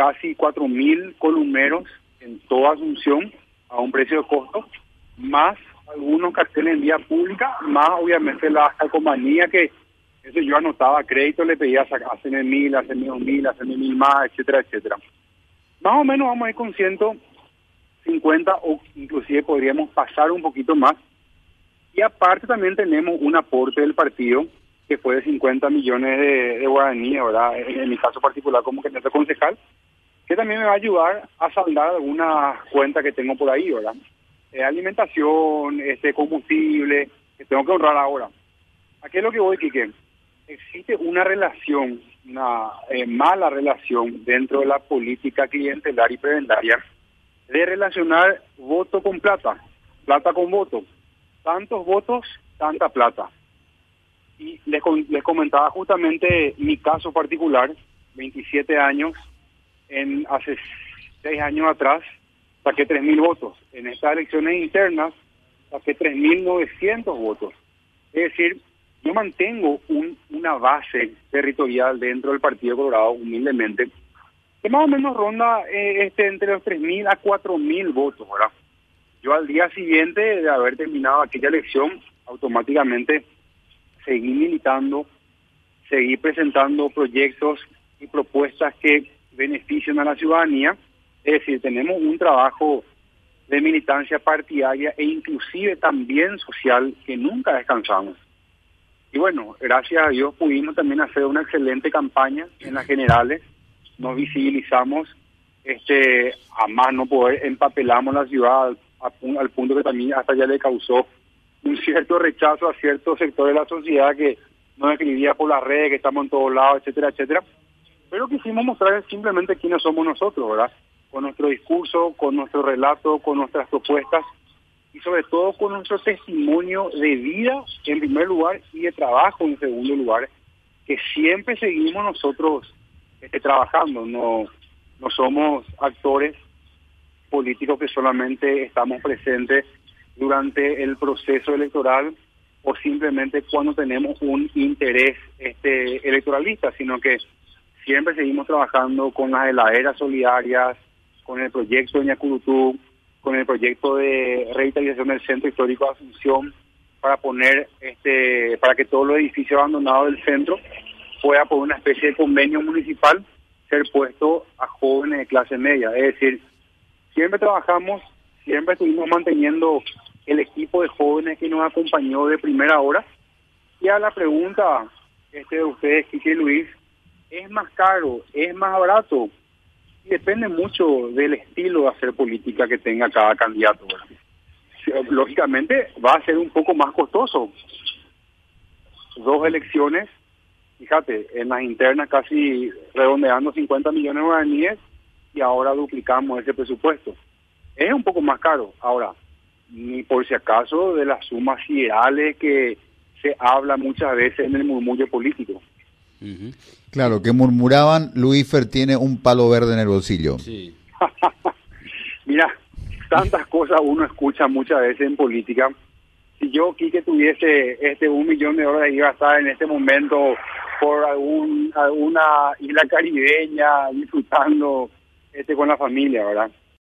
casi 4.000 columneros en toda Asunción a un precio de costo, más algunos carteles en vía pública, más obviamente la calcomanía que eso yo anotaba crédito, le pedía hacerme mil, hacerme dos mil, hacerme mil más, etcétera, etcétera. Más o menos vamos a ir con 150 o inclusive podríamos pasar un poquito más. Y aparte también tenemos un aporte del partido que fue de 50 millones de, guaraníes, ¿verdad? En, mi caso particular como candidato concejal, que también me va a ayudar a saldar alguna cuenta que tengo por ahí, ¿verdad? Eh, alimentación, este combustible, que tengo que ahorrar ahora. ¿A qué es lo que voy, Quique? Existe una relación, una eh, mala relación dentro de la política clientelar y prebendaria de relacionar voto con plata, plata con voto. Tantos votos, tanta plata. Y les, les comentaba justamente mi caso particular, 27 años, en hace seis años atrás saqué 3.000 votos. En estas elecciones internas saqué 3.900 votos. Es decir, yo mantengo un, una base territorial dentro del Partido Colorado, humildemente, que más o menos ronda eh, este entre los 3.000 a 4.000 votos, ¿verdad? Yo al día siguiente de haber terminado aquella elección, automáticamente seguir militando, seguir presentando proyectos y propuestas que beneficien a la ciudadanía. Es decir, tenemos un trabajo de militancia partidaria e inclusive también social que nunca descansamos. Y bueno, gracias a Dios pudimos también hacer una excelente campaña en las generales, nos visibilizamos, este, a más no poder, empapelamos la ciudad al punto que también hasta ya le causó un cierto rechazo a ciertos sectores de la sociedad que nos escribía por las redes, que estamos en todos lados, etcétera, etcétera. Pero quisimos mostrar simplemente quiénes somos nosotros, ¿verdad? Con nuestro discurso, con nuestro relato, con nuestras propuestas y sobre todo con nuestro testimonio de vida en primer lugar y de trabajo en segundo lugar, que siempre seguimos nosotros este, trabajando, no, no somos actores políticos que solamente estamos presentes durante el proceso electoral o simplemente cuando tenemos un interés este electoralista, sino que siempre seguimos trabajando con las heladeras solidarias, con el proyecto de Ñacurutú, con el proyecto de revitalización del centro histórico de Asunción para poner este para que todos los edificios abandonados del centro pueda por una especie de convenio municipal ser puesto a jóvenes de clase media, es decir, siempre trabajamos, siempre estuvimos manteniendo el equipo de jóvenes que nos acompañó de primera hora. Y a la pregunta este de ustedes, Kiki Luis, ¿es más caro? ¿Es más barato? Depende mucho del estilo de hacer política que tenga cada candidato. Lógicamente va a ser un poco más costoso. Dos elecciones, fíjate, en las internas casi redondeando 50 millones de guaraníes y ahora duplicamos ese presupuesto. Es un poco más caro. Ahora, ni por si acaso de las sumas ideales que se habla muchas veces en el murmullo político. Claro, que murmuraban, Luífer tiene un palo verde en el bolsillo. Sí. Mira, tantas cosas uno escucha muchas veces en política. Si yo, que tuviese este un millón de dólares, iba a estar en este momento por algún, alguna isla caribeña disfrutando este con la familia, ¿verdad?